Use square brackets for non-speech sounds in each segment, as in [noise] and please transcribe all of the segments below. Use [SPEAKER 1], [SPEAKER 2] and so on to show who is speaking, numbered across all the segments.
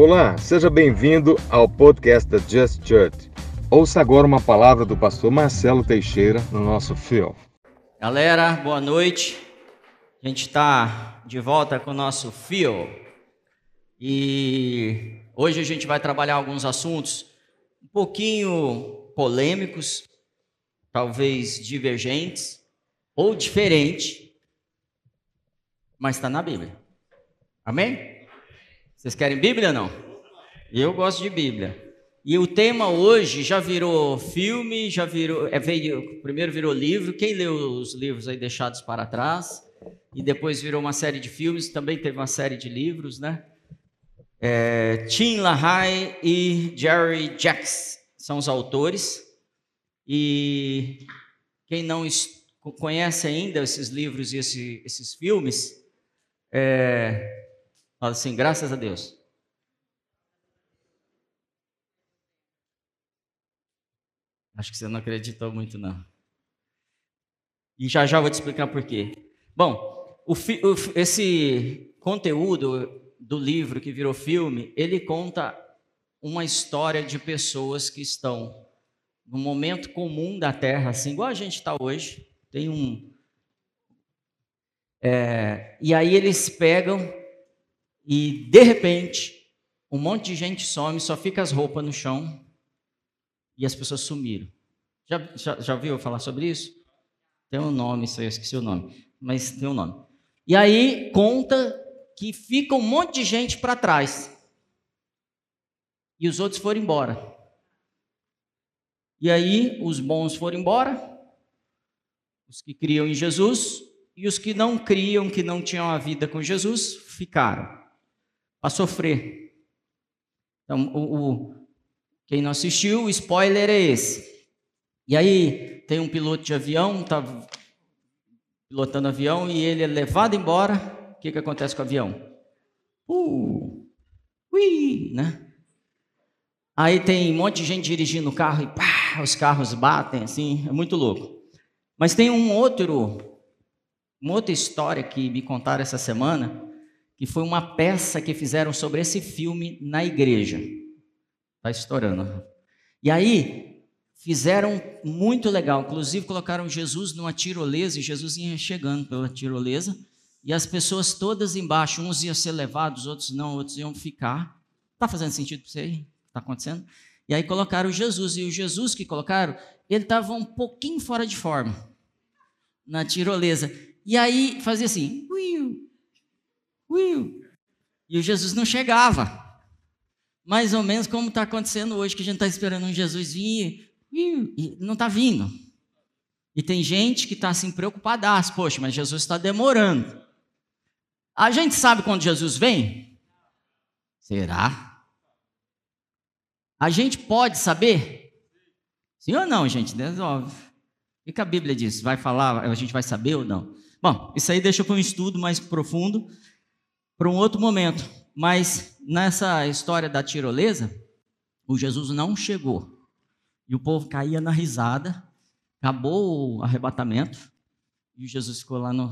[SPEAKER 1] Olá, seja bem-vindo ao podcast da Just Church. Ouça agora uma palavra do pastor Marcelo Teixeira no nosso fio.
[SPEAKER 2] Galera, boa noite. A gente está de volta com o nosso fio. E hoje a gente vai trabalhar alguns assuntos um pouquinho polêmicos, talvez divergentes ou diferentes, mas está na Bíblia. Amém? Vocês querem Bíblia ou não? Eu gosto de Bíblia. E o tema hoje já virou filme, já virou, é, veio, primeiro virou livro. Quem leu os livros aí deixados para trás? E depois virou uma série de filmes, também teve uma série de livros, né? É, Tim LaHaye e Jerry Jacks são os autores. E quem não conhece ainda esses livros e esse, esses filmes, é, Fala assim, graças a Deus. Acho que você não acreditou muito, não. E já já vou te explicar por quê. Bom, o, o, esse conteúdo do livro que virou filme, ele conta uma história de pessoas que estão no momento comum da Terra, assim, igual a gente está hoje. Tem um. É, e aí eles pegam e de repente, um monte de gente some, só fica as roupas no chão e as pessoas sumiram. Já, já, já ouviu falar sobre isso? Tem um nome, isso aí, eu esqueci o nome, mas tem um nome. E aí conta que fica um monte de gente para trás e os outros foram embora. E aí os bons foram embora, os que criam em Jesus, e os que não criam, que não tinham a vida com Jesus, ficaram para sofrer. Então, o, o, quem não assistiu, o spoiler é esse. E aí, tem um piloto de avião, está pilotando avião, e ele é levado embora. O que, que acontece com o avião? Uh, ui, né? Aí tem um monte de gente dirigindo o carro e pá, os carros batem, assim, é muito louco. Mas tem um outro, uma outra história que me contaram essa semana, que foi uma peça que fizeram sobre esse filme na igreja. Está estourando. E aí, fizeram muito legal. Inclusive, colocaram Jesus numa tirolesa e Jesus ia chegando pela tirolesa. E as pessoas todas embaixo, uns iam ser levados, outros não, outros iam ficar. Está fazendo sentido para você aí? Está acontecendo? E aí colocaram Jesus. E o Jesus que colocaram, ele estava um pouquinho fora de forma na tirolesa. E aí fazia assim, Will. E o Jesus não chegava. Mais ou menos como está acontecendo hoje, que a gente está esperando um Jesus vir e não está vindo. E tem gente que está assim preocupada, poxa, mas Jesus está demorando. A gente sabe quando Jesus vem? Será? A gente pode saber? Sim ou não, gente? Resolve. O que a Bíblia diz? Vai falar, a gente vai saber ou não? Bom, isso aí deixa para um estudo mais profundo para um outro momento. Mas nessa história da tirolesa, o Jesus não chegou. E o povo caía na risada, acabou o arrebatamento, e o Jesus ficou lá no,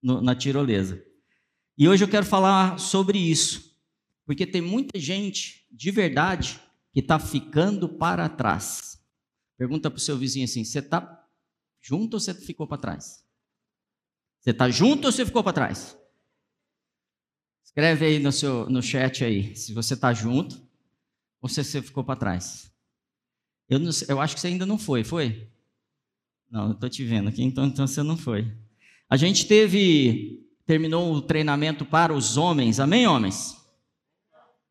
[SPEAKER 2] no, na tirolesa. E hoje eu quero falar sobre isso, porque tem muita gente, de verdade, que está ficando para trás. Pergunta para o seu vizinho assim: você está junto ou você ficou para trás? Você está junto ou você ficou para trás? Escreve aí no, seu, no chat aí, se você está junto ou se você ficou para trás. Eu, não, eu acho que você ainda não foi, foi? Não, eu estou te vendo aqui, então, então você não foi. A gente teve, terminou o treinamento para os homens, amém, homens?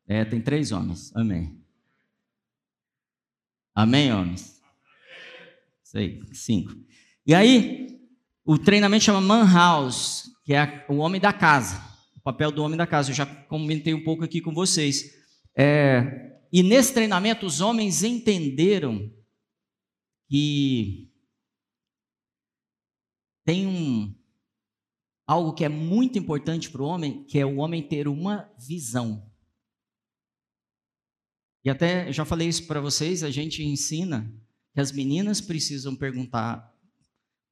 [SPEAKER 2] É, tem três homens, amém. Amém, homens? Sei, cinco. E aí, o treinamento chama Man House, que é o homem da casa papel do homem da casa. Eu já comentei um pouco aqui com vocês. É, e nesse treinamento, os homens entenderam que tem um, algo que é muito importante para o homem, que é o homem ter uma visão. E até já falei isso para vocês, a gente ensina que as meninas precisam perguntar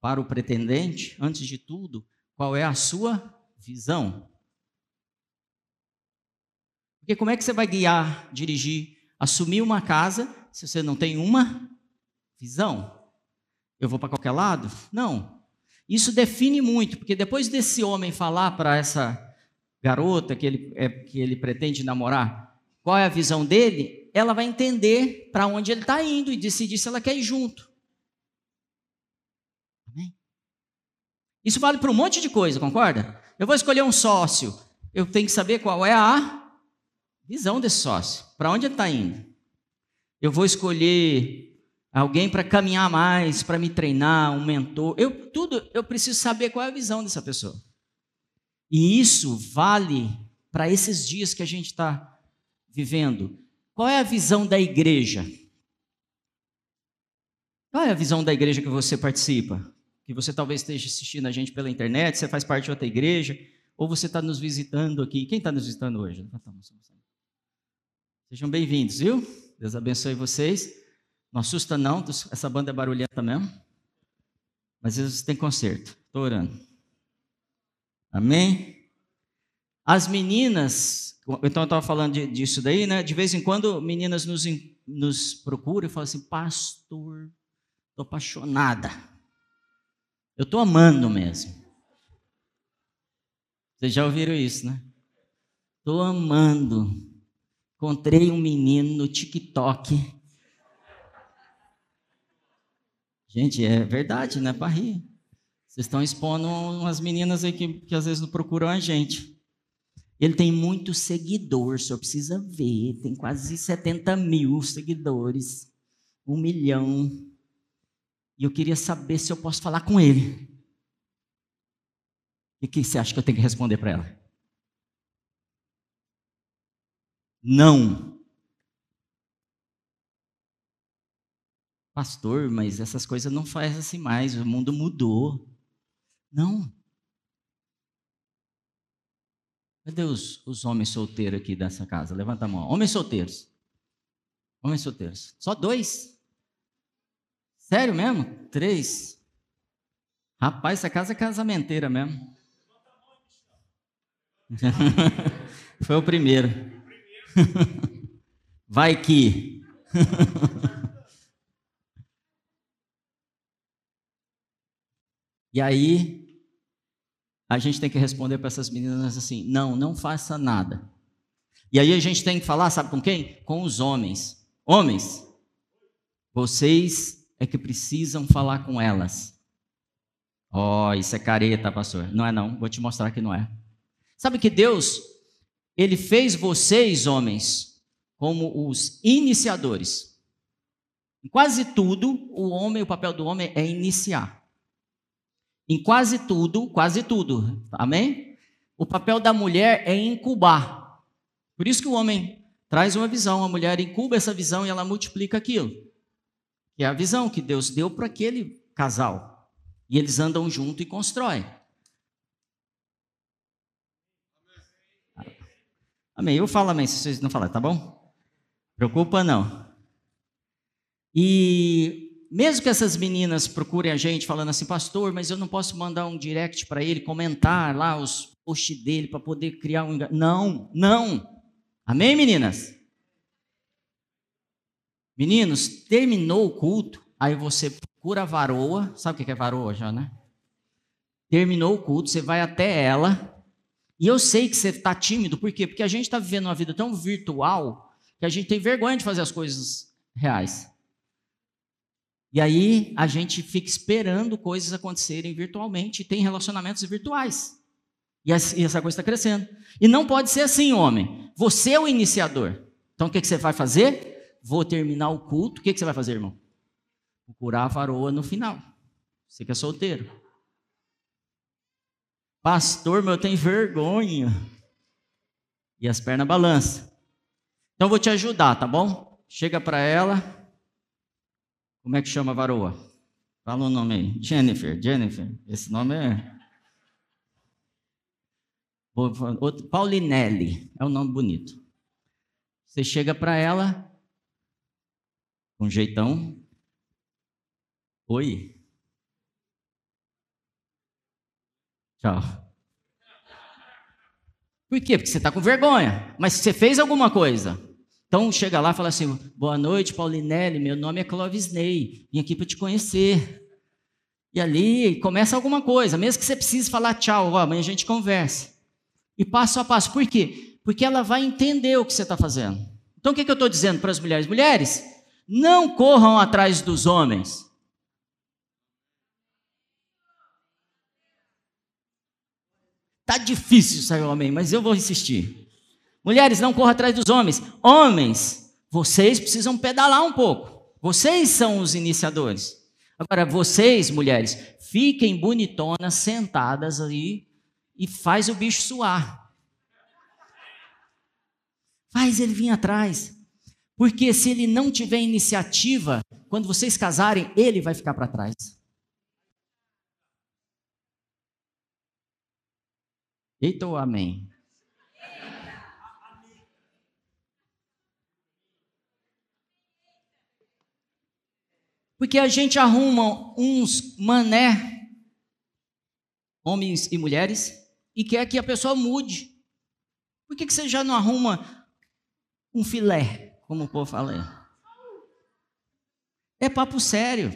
[SPEAKER 2] para o pretendente, antes de tudo, qual é a sua visão. Porque como é que você vai guiar, dirigir, assumir uma casa se você não tem uma visão? Eu vou para qualquer lado? Não. Isso define muito, porque depois desse homem falar para essa garota que ele, é, que ele pretende namorar, qual é a visão dele, ela vai entender para onde ele está indo e decidir se ela quer ir junto. Amém? Isso vale para um monte de coisa, concorda? Eu vou escolher um sócio, eu tenho que saber qual é a visão desse sócio, para onde ele está indo. Eu vou escolher alguém para caminhar mais, para me treinar, um mentor. Eu tudo, eu preciso saber qual é a visão dessa pessoa. E isso vale para esses dias que a gente está vivendo. Qual é a visão da igreja? Qual é a visão da igreja que você participa? Que você talvez esteja assistindo a gente pela internet, você faz parte de outra igreja, ou você está nos visitando aqui. Quem está nos visitando hoje? Sejam bem-vindos, viu? Deus abençoe vocês. Não assusta não, essa banda é barulhenta mesmo. Mas eles têm conserto. Estou orando. Amém? As meninas, então eu estava falando disso daí, né? De vez em quando meninas nos, nos procuram e falam assim, pastor, estou apaixonada. Eu estou amando mesmo. Vocês já ouviram isso, né? Estou amando. Encontrei um menino no TikTok. Gente, é verdade, não é para rir. Vocês estão expondo umas meninas aí que, que às vezes não procuram a gente. Ele tem muito seguidor, o senhor precisa ver. Tem quase 70 mil seguidores. Um milhão. E eu queria saber se eu posso falar com ele. O que você acha que eu tenho que responder para ela? Não. Pastor, mas essas coisas não faz assim mais, o mundo mudou. Não. Cadê os, os homens solteiros aqui dessa casa? Levanta a mão. Homens solteiros. Homens solteiros. Só dois? Sério mesmo? Três? Rapaz, essa casa é casamenteira mesmo. [laughs] Foi o primeiro. [laughs] Vai que. [laughs] e aí, a gente tem que responder para essas meninas assim: não, não faça nada. E aí a gente tem que falar, sabe com quem? Com os homens. Homens, vocês é que precisam falar com elas. Ó, oh, isso é careta, pastor. Não é não, vou te mostrar que não é. Sabe que Deus, ele fez vocês, homens, como os iniciadores. Em quase tudo, o homem, o papel do homem é iniciar. Em quase tudo, quase tudo, amém? O papel da mulher é incubar. Por isso que o homem traz uma visão, a mulher incuba essa visão e ela multiplica aquilo. Que é a visão que Deus deu para aquele casal. E eles andam junto e constroem. Amém. Eu falo amém se vocês não falarem, tá bom? Preocupa não. E mesmo que essas meninas procurem a gente falando assim, pastor, mas eu não posso mandar um direct para ele, comentar lá os posts dele para poder criar um. Não, não. Amém, meninas? Meninos, terminou o culto, aí você procura a varoa, sabe o que é varoa já, né? Terminou o culto, você vai até ela, e eu sei que você está tímido, por quê? Porque a gente está vivendo uma vida tão virtual que a gente tem vergonha de fazer as coisas reais. E aí a gente fica esperando coisas acontecerem virtualmente e tem relacionamentos virtuais. E essa coisa está crescendo. E não pode ser assim, homem. Você é o iniciador. Então o que, você vai fazer? Vou terminar o culto. O que, que você vai fazer, irmão? Procurar a varoa no final. Você que é solteiro. Pastor, meu, eu tenho vergonha. E as pernas balançam. Então eu vou te ajudar, tá bom? Chega para ela. Como é que chama a varoa? Fala o nome aí. Jennifer, Jennifer. Esse nome é. Paulinelli. É um nome bonito. Você chega para ela, com um jeitão. Oi. Por quê? Porque você está com vergonha. Mas você fez alguma coisa. Então chega lá e fala assim: boa noite, Paulinelli, meu nome é Clovis Ney, vim aqui para te conhecer. E ali começa alguma coisa, mesmo que você precise falar tchau, ó, amanhã a gente conversa. E passo a passo. Por quê? Porque ela vai entender o que você está fazendo. Então o que, que eu estou dizendo para as mulheres? Mulheres, não corram atrás dos homens. Tá difícil sair homem, mas eu vou insistir. Mulheres, não corram atrás dos homens. Homens, vocês precisam pedalar um pouco. Vocês são os iniciadores. Agora, vocês, mulheres, fiquem bonitonas, sentadas aí e faz o bicho suar. Faz ele vir atrás. Porque se ele não tiver iniciativa, quando vocês casarem, ele vai ficar para trás. Eita ou amém? Porque a gente arruma uns mané, homens e mulheres, e quer que a pessoa mude. Por que, que você já não arruma um filé, como o povo fala? É papo sério.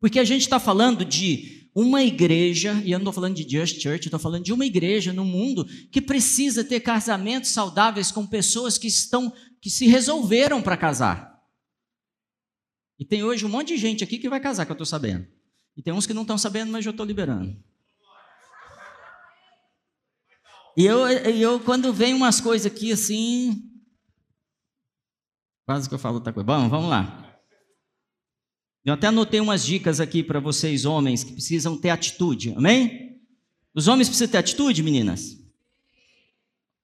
[SPEAKER 2] Porque a gente está falando de uma igreja, e eu não estou falando de Just Church, estou falando de uma igreja no mundo que precisa ter casamentos saudáveis com pessoas que estão, que se resolveram para casar. E tem hoje um monte de gente aqui que vai casar, que eu estou sabendo. E tem uns que não estão sabendo, mas eu estou liberando. E eu, eu, quando vem umas coisas aqui assim. Quase que eu falo outra coisa. Bom, vamos lá. Eu até anotei umas dicas aqui para vocês, homens, que precisam ter atitude, amém? Os homens precisam ter atitude, meninas?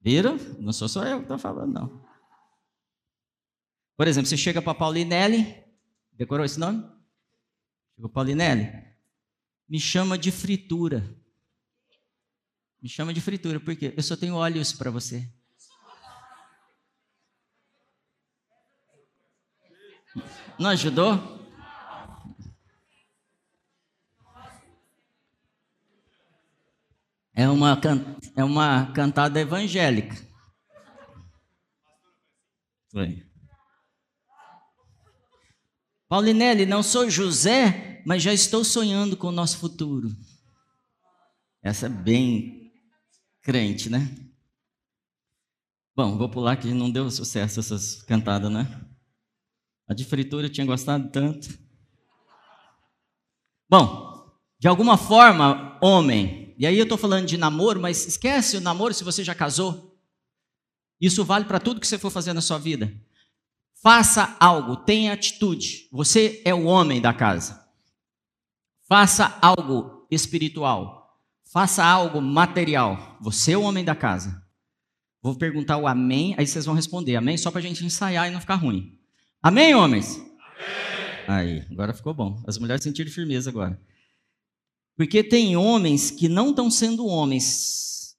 [SPEAKER 2] Viram? Não sou só eu que estou falando, não. Por exemplo, você chega para Paulinelli, decorou esse nome? Chegou Paulinelli, me chama de fritura. Me chama de fritura, por quê? Eu só tenho olhos para você. Não ajudou? É uma, é uma cantada evangélica. Foi. Paulinelli, não sou José, mas já estou sonhando com o nosso futuro. Essa é bem crente, né? Bom, vou pular que não deu sucesso essas cantadas, né? A de fritura eu tinha gostado tanto. Bom, de alguma forma, homem, e aí eu estou falando de namoro, mas esquece o namoro se você já casou. Isso vale para tudo que você for fazer na sua vida. Faça algo, tenha atitude. Você é o homem da casa. Faça algo espiritual. Faça algo material. Você é o homem da casa. Vou perguntar o amém, aí vocês vão responder amém, só para a gente ensaiar e não ficar ruim. Amém, homens? Amém. Aí, agora ficou bom. As mulheres sentiram firmeza agora. Porque tem homens que não estão sendo homens.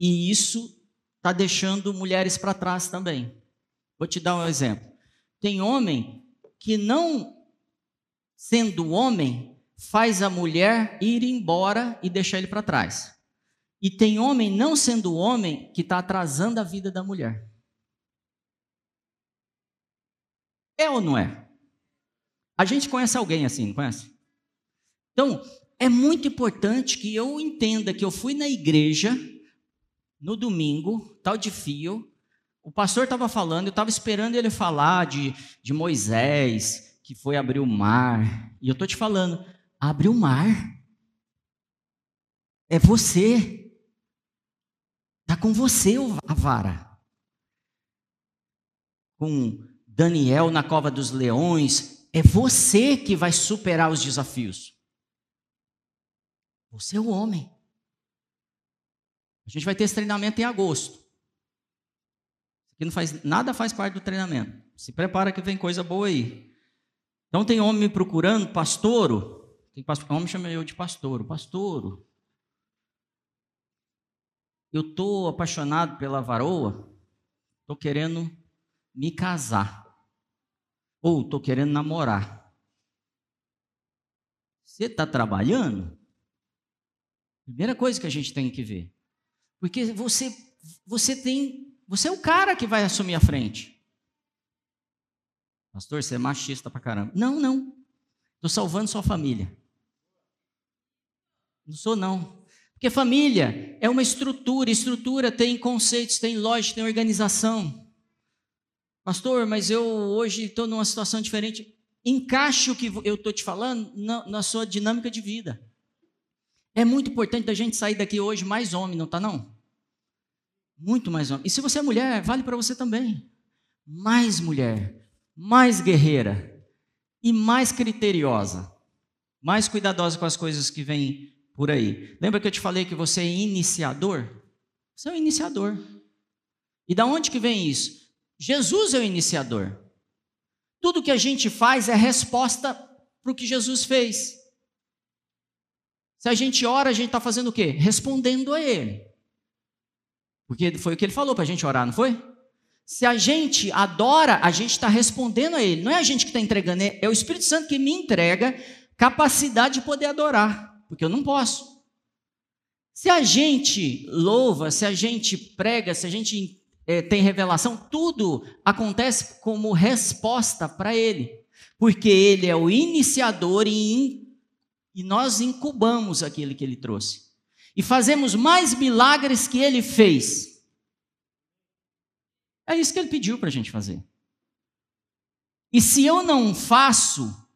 [SPEAKER 2] E isso está deixando mulheres para trás também. Vou te dar um exemplo. Tem homem que não sendo homem faz a mulher ir embora e deixar ele para trás. E tem homem não sendo homem que está atrasando a vida da mulher. É ou não é? A gente conhece alguém assim, não conhece? Então, é muito importante que eu entenda que eu fui na igreja no domingo, tal de fio, o pastor estava falando, eu estava esperando ele falar de, de Moisés, que foi abrir o mar, e eu estou te falando, abre o mar. É você. Está com você a vara. Com Daniel na cova dos leões, é você que vai superar os desafios. Você é o homem. A gente vai ter esse treinamento em agosto. Aqui não faz, nada faz parte do treinamento. Se prepara que vem coisa boa aí. Então tem homem me procurando, pastouro. Tem pastor, homem chama eu de pastouro. Pastouro. Eu estou apaixonado pela varoa. Estou querendo me casar. Ou estou querendo namorar. Você está trabalhando? Primeira coisa que a gente tem que ver. Porque você, você tem, você é o cara que vai assumir a frente. Pastor, você é machista pra caramba. Não, não. Estou salvando sua família. Não sou, não. Porque família é uma estrutura, estrutura tem conceitos, tem lógica, tem organização. Pastor, mas eu hoje estou numa situação diferente. Encaixe o que eu estou te falando na, na, sua dinâmica de vida. É muito importante a gente sair daqui hoje mais homem, não está não? Muito mais homem. E se você é mulher, vale para você também. Mais mulher, mais guerreira e mais criteriosa, mais cuidadosa com as coisas que vêm por aí. Lembra que eu te falei que você é iniciador? Você é um iniciador. E da onde que vem isso? Jesus é o iniciador. Tudo que a gente faz é resposta para o que Jesus fez. Se a gente ora, a gente está fazendo o quê? Respondendo a Ele. Porque foi o que Ele falou para a gente orar, não foi? Se a gente adora, a gente está respondendo a Ele. Não é a gente que está entregando, é o Espírito Santo que me entrega capacidade de poder adorar porque eu não posso. Se a gente louva, se a gente prega, se a gente é, tem revelação, tudo acontece como resposta para Ele, porque Ele é o iniciador e, e nós incubamos aquele que Ele trouxe. E fazemos mais milagres que Ele fez. É isso que Ele pediu para a gente fazer. E se eu não faço,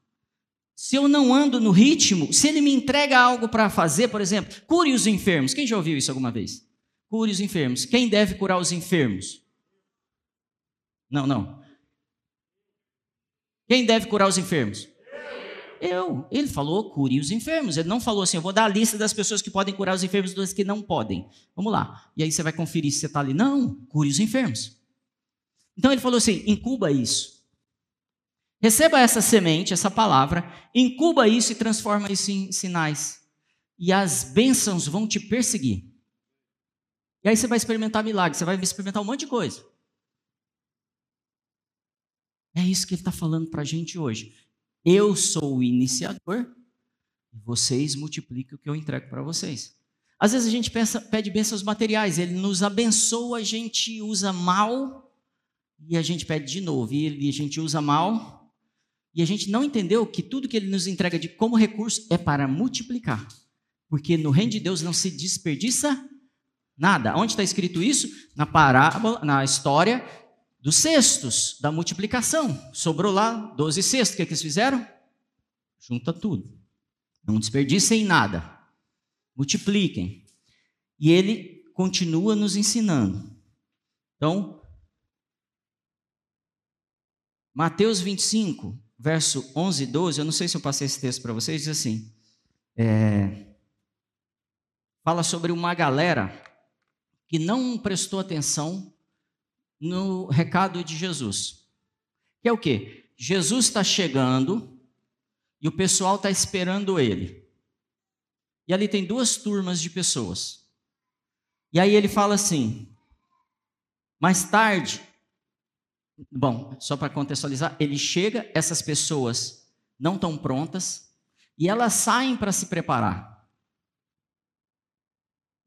[SPEAKER 2] se eu não ando no ritmo, se ele me entrega algo para fazer, por exemplo, cure os enfermos. Quem já ouviu isso alguma vez? Cure os enfermos. Quem deve curar os enfermos? Não, não. Quem deve curar os enfermos? Eu. Ele falou, cure os enfermos. Ele não falou assim, eu vou dar a lista das pessoas que podem curar os enfermos e das que não podem. Vamos lá. E aí você vai conferir se você está ali. Não, cure os enfermos. Então ele falou assim: incuba isso. Receba essa semente, essa palavra, incuba isso e transforma isso em sinais. E as bênçãos vão te perseguir. E aí você vai experimentar milagres, você vai experimentar um monte de coisa. É isso que ele está falando para a gente hoje. Eu sou o iniciador, e vocês multiplicam o que eu entrego para vocês. Às vezes a gente pensa, pede bênçãos materiais, ele nos abençoa, a gente usa mal, e a gente pede de novo, e a gente usa mal, e a gente não entendeu que tudo que ele nos entrega de como recurso é para multiplicar. Porque no reino de Deus não se desperdiça nada. Onde está escrito isso? Na parábola, na história dos cestos, da multiplicação. Sobrou lá 12 cestos. O que, é que eles fizeram? Junta tudo. Não desperdicem nada. Multipliquem. E ele continua nos ensinando. Então, Mateus 25, verso 11 e 12, eu não sei se eu passei esse texto para vocês, diz assim: é, fala sobre uma galera que não prestou atenção no recado de Jesus. Que é o quê? Jesus está chegando e o pessoal está esperando ele. E ali tem duas turmas de pessoas. E aí ele fala assim: mais tarde Bom, só para contextualizar, ele chega, essas pessoas não estão prontas e elas saem para se preparar.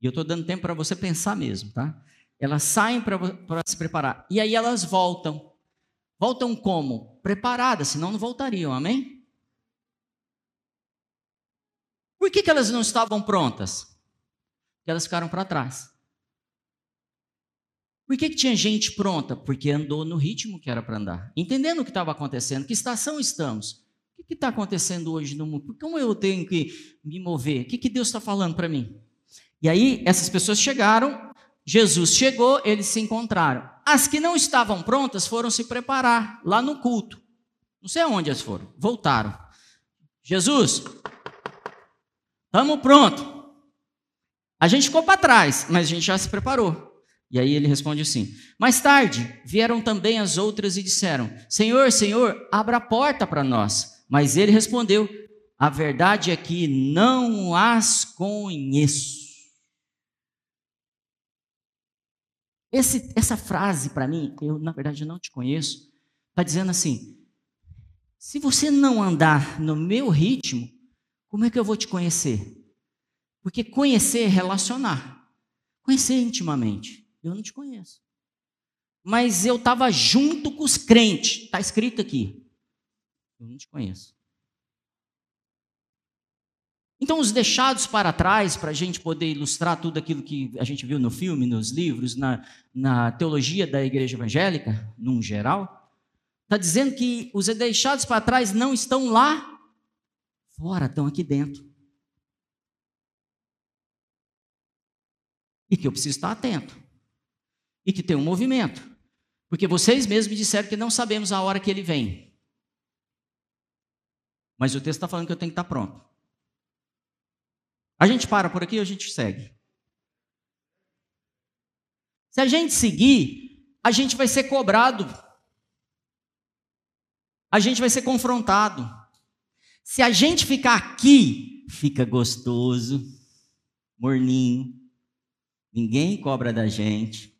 [SPEAKER 2] E eu estou dando tempo para você pensar mesmo, tá? Elas saem para se preparar e aí elas voltam. Voltam como? Preparadas, senão não voltariam, amém? Por que, que elas não estavam prontas? Porque elas ficaram para trás. Por que, que tinha gente pronta? Porque andou no ritmo que era para andar, entendendo o que estava acontecendo, que estação estamos. O que está acontecendo hoje no mundo? Como eu tenho que me mover? O que, que Deus está falando para mim? E aí, essas pessoas chegaram, Jesus chegou, eles se encontraram. As que não estavam prontas foram se preparar lá no culto. Não sei aonde elas foram, voltaram. Jesus, estamos prontos. A gente ficou para trás, mas a gente já se preparou. E aí ele responde assim: Mais tarde vieram também as outras e disseram: Senhor, Senhor, abra a porta para nós. Mas ele respondeu: A verdade é que não as conheço. Esse, essa frase para mim, eu na verdade não te conheço, está dizendo assim: se você não andar no meu ritmo, como é que eu vou te conhecer? Porque conhecer é relacionar. conhecer intimamente. Eu não te conheço. Mas eu estava junto com os crentes. Está escrito aqui. Eu não te conheço. Então, os deixados para trás, para a gente poder ilustrar tudo aquilo que a gente viu no filme, nos livros, na, na teologia da igreja evangélica, num geral, está dizendo que os deixados para trás não estão lá fora, estão aqui dentro. E que eu preciso estar atento. E que tem um movimento. Porque vocês mesmos me disseram que não sabemos a hora que ele vem. Mas o texto está falando que eu tenho que estar pronto. A gente para por aqui ou a gente segue? Se a gente seguir, a gente vai ser cobrado. A gente vai ser confrontado. Se a gente ficar aqui, fica gostoso, morninho. Ninguém cobra da gente.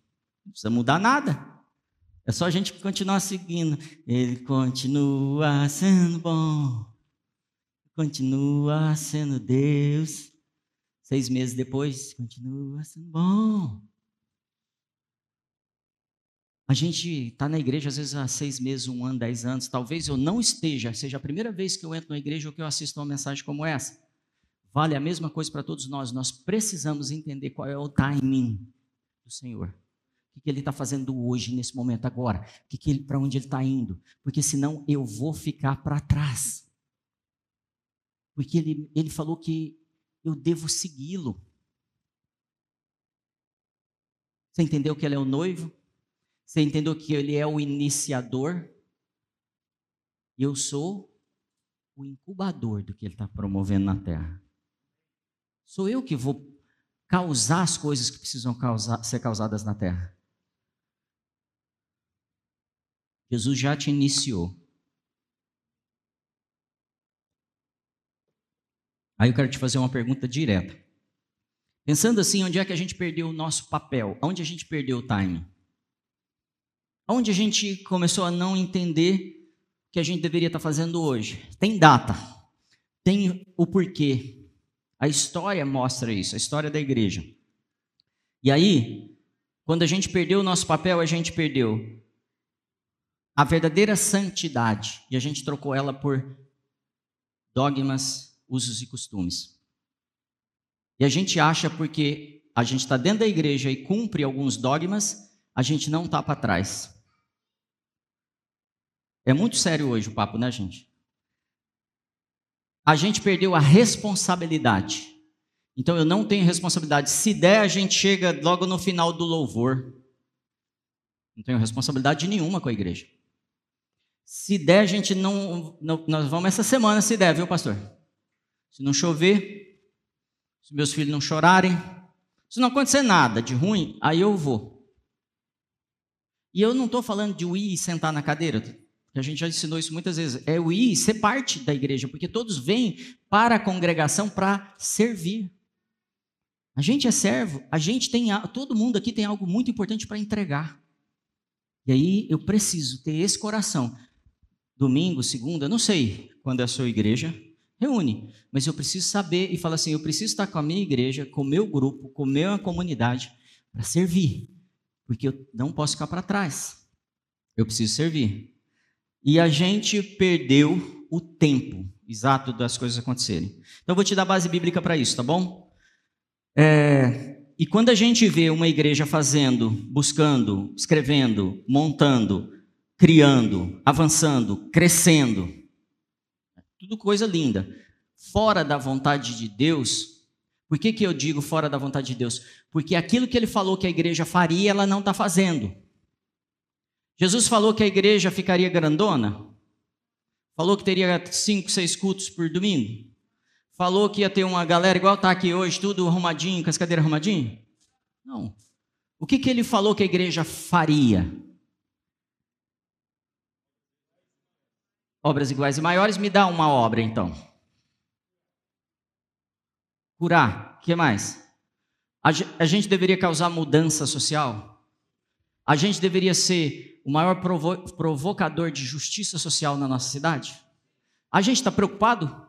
[SPEAKER 2] Não precisa mudar nada. É só a gente continuar seguindo. Ele continua sendo bom. Continua sendo Deus. Seis meses depois, continua sendo bom. A gente está na igreja às vezes há seis meses, um ano, dez anos. Talvez eu não esteja, seja a primeira vez que eu entro na igreja ou que eu assisto uma mensagem como essa. Vale a mesma coisa para todos nós. Nós precisamos entender qual é o timing do Senhor. O que, Ele está fazendo hoje, nesse momento, agora? Que para onde Ele está indo? Porque senão eu vou ficar para trás. Porque ele, ele falou que eu devo segui-lo. Você entendeu que ele é o noivo? Você entendeu que ele é o iniciador? Eu sou o incubador do que ele está promovendo na terra. Sou eu que vou causar as coisas que precisam causar, ser causadas na terra. Jesus já te iniciou. Aí eu quero te fazer uma pergunta direta. Pensando assim, onde é que a gente perdeu o nosso papel? Onde a gente perdeu o time? Onde a gente começou a não entender o que a gente deveria estar fazendo hoje? Tem data, tem o porquê. A história mostra isso, a história da igreja. E aí, quando a gente perdeu o nosso papel, a gente perdeu a verdadeira santidade e a gente trocou ela por dogmas usos e costumes. E a gente acha porque a gente está dentro da igreja e cumpre alguns dogmas, a gente não está para trás. É muito sério hoje o papo, né, gente? A gente perdeu a responsabilidade. Então eu não tenho responsabilidade. Se der, a gente chega logo no final do louvor. Não tenho responsabilidade nenhuma com a igreja. Se der, a gente não, não. Nós vamos essa semana, se der, viu, pastor? Se não chover, se meus filhos não chorarem, se não acontecer nada de ruim, aí eu vou. E eu não estou falando de ir e sentar na cadeira, a gente já ensinou isso muitas vezes. É o ir e ser parte da igreja, porque todos vêm para a congregação para servir. A gente é servo, a gente tem, todo mundo aqui tem algo muito importante para entregar. E aí eu preciso ter esse coração. Domingo, segunda, não sei quando é a sua igreja, reúne. Mas eu preciso saber e falar assim: eu preciso estar com a minha igreja, com o meu grupo, com a minha comunidade, para servir. Porque eu não posso ficar para trás. Eu preciso servir. E a gente perdeu o tempo exato das coisas acontecerem. Então eu vou te dar base bíblica para isso, tá bom? É, e quando a gente vê uma igreja fazendo, buscando, escrevendo, montando, criando, avançando, crescendo, tudo coisa linda. Fora da vontade de Deus, por que, que eu digo fora da vontade de Deus? Porque aquilo que ele falou que a igreja faria, ela não está fazendo. Jesus falou que a igreja ficaria grandona? Falou que teria cinco, seis cultos por domingo? Falou que ia ter uma galera igual está aqui hoje, tudo arrumadinho, com as cadeiras arrumadinhas? Não. O que, que ele falou que a igreja faria? Obras iguais e maiores, me dá uma obra então. Curar, o que mais? A gente deveria causar mudança social? A gente deveria ser o maior provo provocador de justiça social na nossa cidade? A gente está preocupado?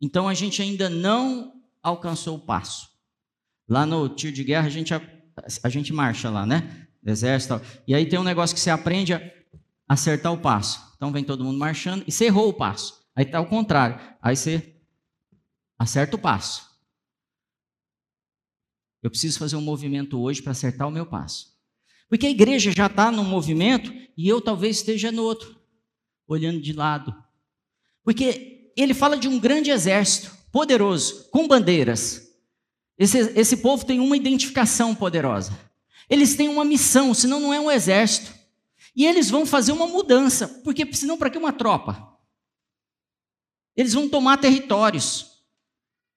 [SPEAKER 2] Então a gente ainda não alcançou o passo. Lá no tiro de guerra a gente, a, a gente marcha lá, né? Exército. E aí tem um negócio que você aprende a acertar o passo. Então vem todo mundo marchando e você errou o passo. Aí tá ao contrário. Aí você acerta o passo. Eu preciso fazer um movimento hoje para acertar o meu passo. Porque a igreja já está num movimento e eu talvez esteja no outro, olhando de lado. Porque ele fala de um grande exército, poderoso, com bandeiras. Esse, esse povo tem uma identificação poderosa. Eles têm uma missão, senão não é um exército. E eles vão fazer uma mudança, porque senão para que uma tropa? Eles vão tomar territórios.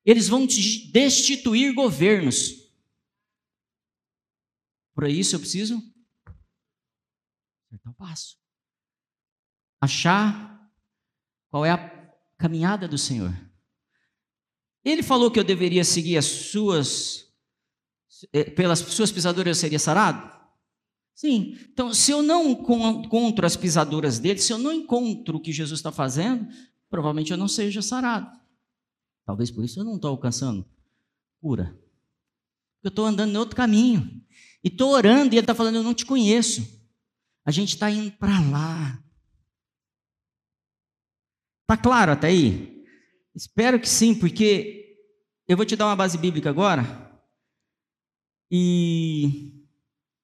[SPEAKER 2] Eles vão destituir governos. Para isso eu preciso acertar o passo. Achar qual é a caminhada do Senhor. Ele falou que eu deveria seguir as suas, eh, pelas suas pisaduras eu seria sarado? Sim. Então, se eu não encontro as pisaduras dele, se eu não encontro o que Jesus está fazendo, provavelmente eu não seja sarado. Talvez por isso eu não estou alcançando cura. Eu estou andando em outro caminho. E estou orando e ele está falando: Eu não te conheço. A gente está indo para lá. Está claro até aí? Espero que sim, porque eu vou te dar uma base bíblica agora. E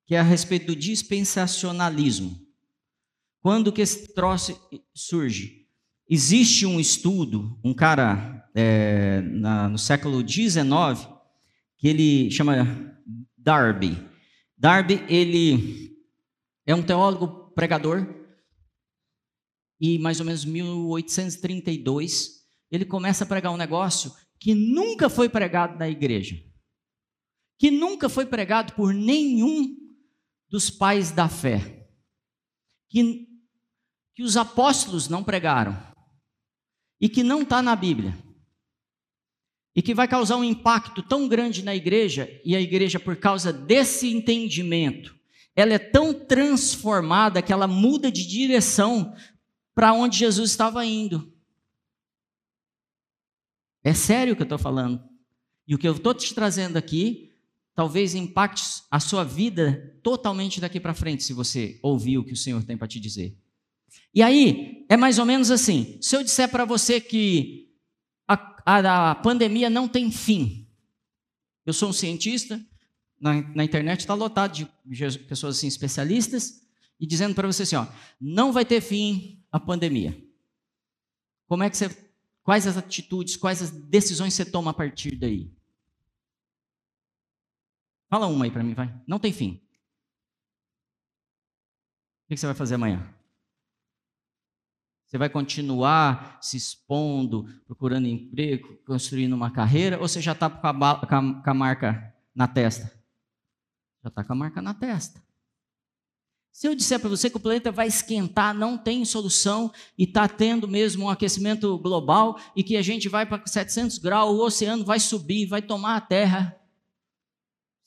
[SPEAKER 2] que é a respeito do dispensacionalismo. Quando que esse troço surge? Existe um estudo, um cara é, na, no século XIX, que ele chama Darby. Darby, ele é um teólogo pregador, e mais ou menos 1832 ele começa a pregar um negócio que nunca foi pregado na igreja, que nunca foi pregado por nenhum dos pais da fé, que, que os apóstolos não pregaram, e que não está na Bíblia, e que vai causar um impacto tão grande na igreja, e a igreja, por causa desse entendimento, ela é tão transformada que ela muda de direção para onde Jesus estava indo. É sério o que eu estou falando. E o que eu estou te trazendo aqui, talvez impacte a sua vida totalmente daqui para frente, se você ouvir o que o Senhor tem para te dizer. E aí, é mais ou menos assim: se eu disser para você que a, a, a, pandemia não tem fim, eu sou um cientista, na, na internet está lotado de pessoas assim, especialistas, e dizendo para você assim: ó, não vai ter fim a pandemia. Como é que você Quais as atitudes, quais as decisões você toma a partir daí? Fala uma aí para mim, vai. Não tem fim. O que você vai fazer amanhã? Você vai continuar se expondo, procurando emprego, construindo uma carreira, ou você já está com, com a marca na testa? Já está com a marca na testa. Se eu disser para você que o planeta vai esquentar, não tem solução e está tendo mesmo um aquecimento global e que a gente vai para 700 graus, o oceano vai subir, vai tomar a terra,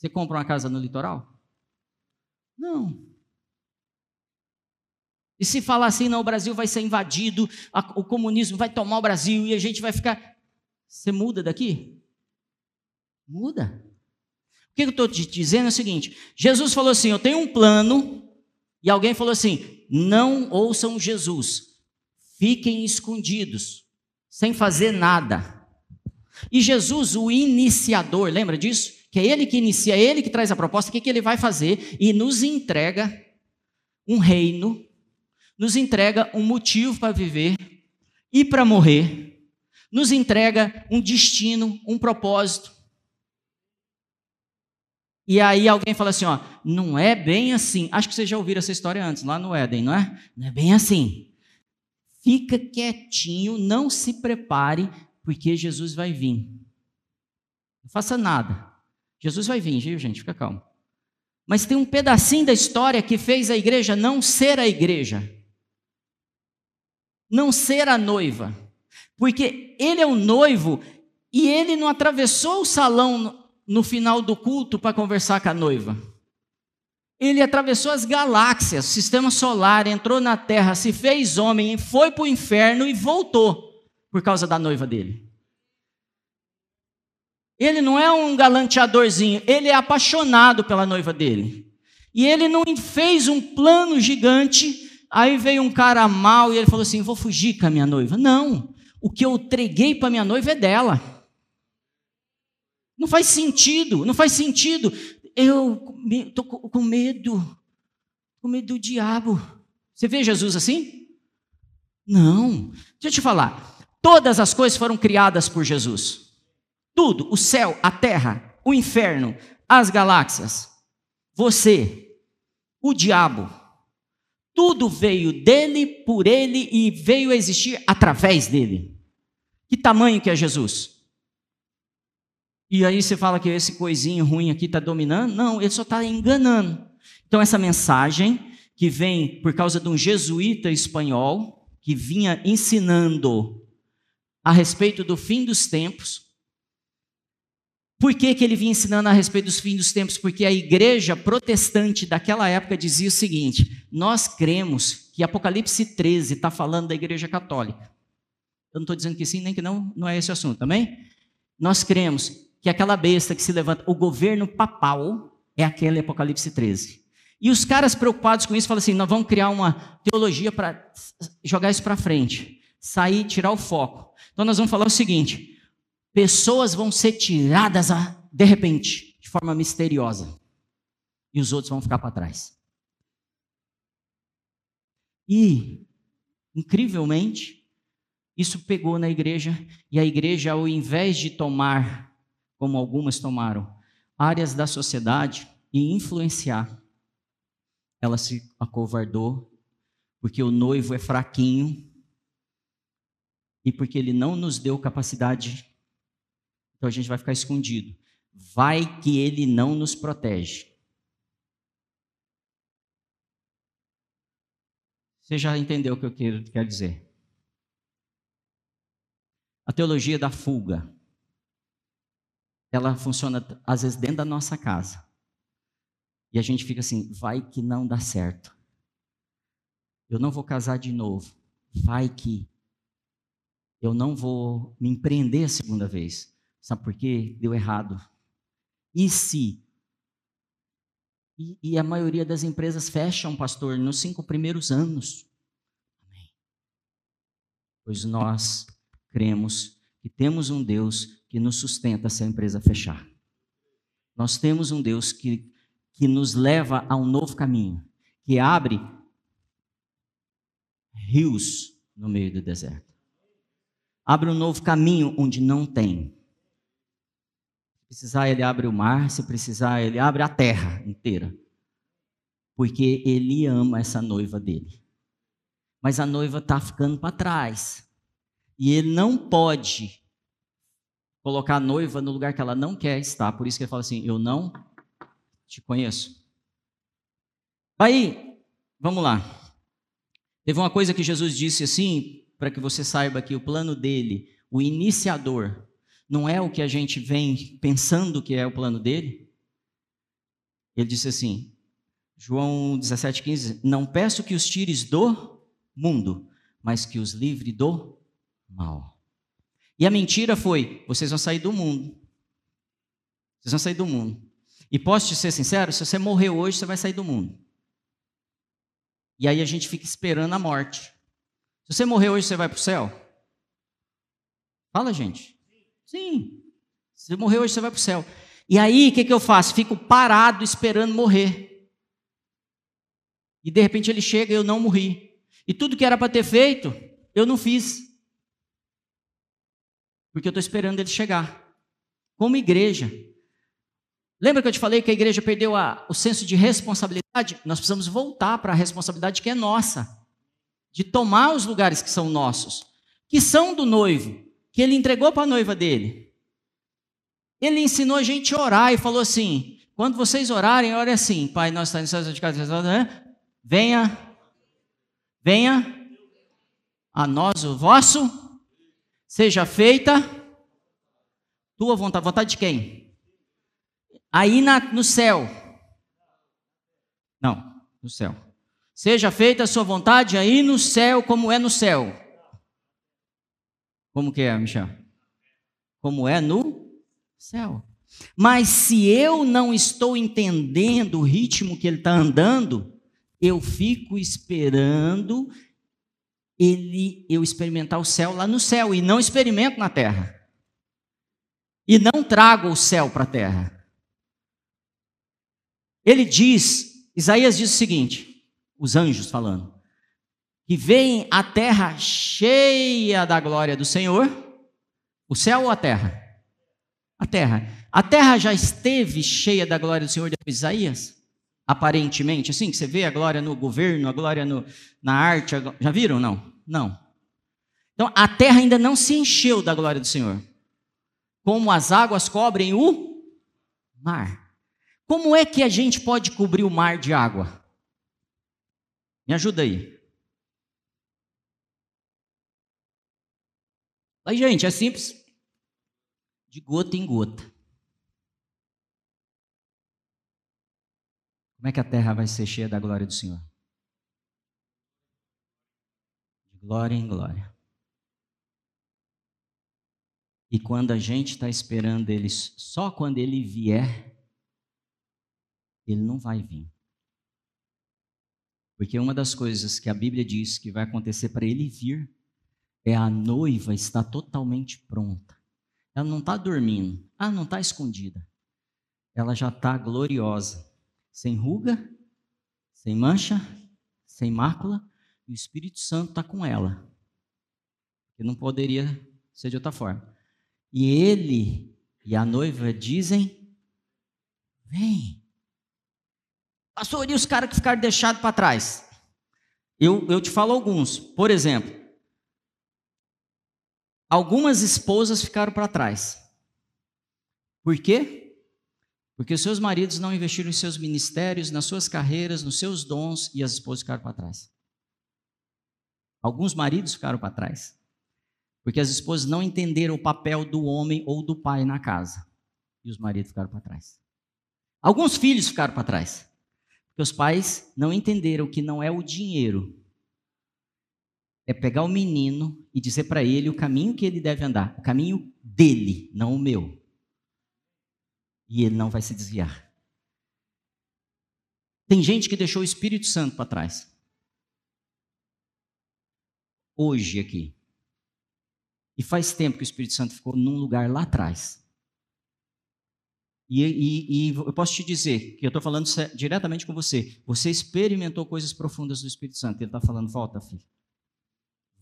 [SPEAKER 2] você compra uma casa no litoral? Não. E se falar assim, não, o Brasil vai ser invadido, a, o comunismo vai tomar o Brasil e a gente vai ficar. Você muda daqui? Muda. O que eu estou te dizendo é o seguinte: Jesus falou assim: eu tenho um plano e alguém falou assim: não ouçam Jesus, fiquem escondidos, sem fazer nada. E Jesus, o iniciador, lembra disso? Que é ele que inicia, é ele que traz a proposta, o que, que ele vai fazer? E nos entrega um reino, nos entrega um motivo para viver e para morrer, nos entrega um destino, um propósito. E aí alguém fala assim, ó, não é bem assim. Acho que vocês já ouviram essa história antes, lá no Éden, não é? Não é bem assim. Fica quietinho, não se prepare, porque Jesus vai vir. Não faça nada. Jesus vai vir, viu, gente? Fica calmo. Mas tem um pedacinho da história que fez a igreja não ser a igreja. Não ser a noiva. Porque ele é o noivo e ele não atravessou o salão no final do culto para conversar com a noiva. Ele atravessou as galáxias, o sistema solar, entrou na Terra, se fez homem, foi para o inferno e voltou por causa da noiva dele. Ele não é um galanteadorzinho, ele é apaixonado pela noiva dele. E ele não fez um plano gigante, aí veio um cara mal e ele falou assim: vou fugir com a minha noiva. Não, o que eu entreguei para minha noiva é dela. Não faz sentido, não faz sentido. Eu estou com medo, com medo do diabo. Você vê Jesus assim? Não. Deixa eu te falar. Todas as coisas foram criadas por Jesus. Tudo, o céu, a terra, o inferno, as galáxias, você, o diabo, tudo veio dele, por ele e veio a existir através dele. Que tamanho que é Jesus? E aí você fala que esse coisinho ruim aqui está dominando? Não, ele só está enganando. Então, essa mensagem que vem por causa de um jesuíta espanhol que vinha ensinando a respeito do fim dos tempos, por que, que ele vinha ensinando a respeito dos fins dos tempos? Porque a igreja protestante daquela época dizia o seguinte: nós cremos que Apocalipse 13 está falando da igreja católica. Eu não estou dizendo que sim, nem que não, não é esse assunto, também? Nós cremos que aquela besta que se levanta, o governo papal, é aquele Apocalipse 13. E os caras preocupados com isso falam assim: nós vamos criar uma teologia para jogar isso para frente, sair, tirar o foco. Então nós vamos falar o seguinte: pessoas vão ser tiradas de repente, de forma misteriosa, e os outros vão ficar para trás. E, incrivelmente, isso pegou na igreja, e a igreja, ao invés de tomar, como algumas tomaram, áreas da sociedade e influenciar, ela se acovardou, porque o noivo é fraquinho, e porque ele não nos deu capacidade então a gente vai ficar escondido. Vai que ele não nos protege. Você já entendeu o que eu quero, dizer? A teologia da fuga. Ela funciona às vezes dentro da nossa casa. E a gente fica assim, vai que não dá certo. Eu não vou casar de novo. Vai que eu não vou me empreender a segunda vez. Sabe por quê? Deu errado. E se? E, e a maioria das empresas fecham, pastor, nos cinco primeiros anos. Amém. Pois nós cremos que temos um Deus que nos sustenta se a empresa fechar. Nós temos um Deus que, que nos leva a um novo caminho, que abre rios no meio do deserto. Abre um novo caminho onde não tem precisar, ele abre o mar, se precisar, ele abre a terra inteira. Porque ele ama essa noiva dele. Mas a noiva está ficando para trás. E ele não pode colocar a noiva no lugar que ela não quer estar. Por isso que ele fala assim: Eu não te conheço. Aí, vamos lá. Teve uma coisa que Jesus disse assim, para que você saiba que o plano dele, o iniciador, não é o que a gente vem pensando que é o plano dele? Ele disse assim, João 17,15: Não peço que os tires do mundo, mas que os livre do mal. E a mentira foi: vocês vão sair do mundo. Vocês vão sair do mundo. E posso te ser sincero: se você morrer hoje, você vai sair do mundo. E aí a gente fica esperando a morte. Se você morrer hoje, você vai para o céu? Fala, gente. Sim. Se morrer hoje, você vai para o céu. E aí, o que, que eu faço? Fico parado esperando morrer. E de repente ele chega e eu não morri. E tudo que era para ter feito, eu não fiz. Porque eu estou esperando ele chegar. Como igreja. Lembra que eu te falei que a igreja perdeu a, o senso de responsabilidade? Nós precisamos voltar para a responsabilidade que é nossa. De tomar os lugares que são nossos, que são do noivo que ele entregou para a noiva dele. Ele ensinou a gente a orar e falou assim: quando vocês orarem, ore assim, Pai, nós estamos de casa, né? venha, venha a nós o vosso, seja feita tua vontade. Vontade de quem? Aí na, no céu. Não, no céu. Seja feita a sua vontade aí no céu, como é no céu. Como que é, Michel? Como é no Céu. Mas se eu não estou entendendo o ritmo que ele está andando, eu fico esperando ele eu experimentar o céu lá no céu e não experimento na terra. E não trago o céu para a terra. Ele diz, Isaías diz o seguinte, os anjos falando, que veem a terra cheia da glória do Senhor, o céu ou a terra? A terra. A terra já esteve cheia da glória do Senhor de Isaías? Aparentemente, assim, que você vê a glória no governo, a glória no, na arte, já viram? Não. Não. Então, a terra ainda não se encheu da glória do Senhor. Como as águas cobrem o mar. Como é que a gente pode cobrir o mar de água? Me ajuda aí. Aí, gente, é simples. De gota em gota. Como é que a terra vai ser cheia da glória do Senhor? glória em glória. E quando a gente está esperando ele, só quando ele vier, ele não vai vir. Porque uma das coisas que a Bíblia diz que vai acontecer para ele vir é a noiva estar totalmente pronta. Ela não está dormindo, ah, não está escondida. Ela já está gloriosa, sem ruga, sem mancha, sem mácula, e o Espírito Santo está com ela. Que não poderia ser de outra forma. E ele e a noiva dizem: Vem. Pastor, e os caras que ficaram deixados para trás? Eu, eu te falo alguns. Por exemplo, algumas esposas ficaram para trás. Por quê? Porque seus maridos não investiram em seus ministérios, nas suas carreiras, nos seus dons e as esposas ficaram para trás. Alguns maridos ficaram para trás, porque as esposas não entenderam o papel do homem ou do pai na casa, e os maridos ficaram para trás. Alguns filhos ficaram para trás, porque os pais não entenderam que não é o dinheiro, é pegar o menino e dizer para ele o caminho que ele deve andar, o caminho dele, não o meu. E ele não vai se desviar. Tem gente que deixou o Espírito Santo para trás hoje aqui. E faz tempo que o Espírito Santo ficou num lugar lá atrás. E, e, e eu posso te dizer que eu estou falando diretamente com você. Você experimentou coisas profundas do Espírito Santo. Ele está falando: volta, filho.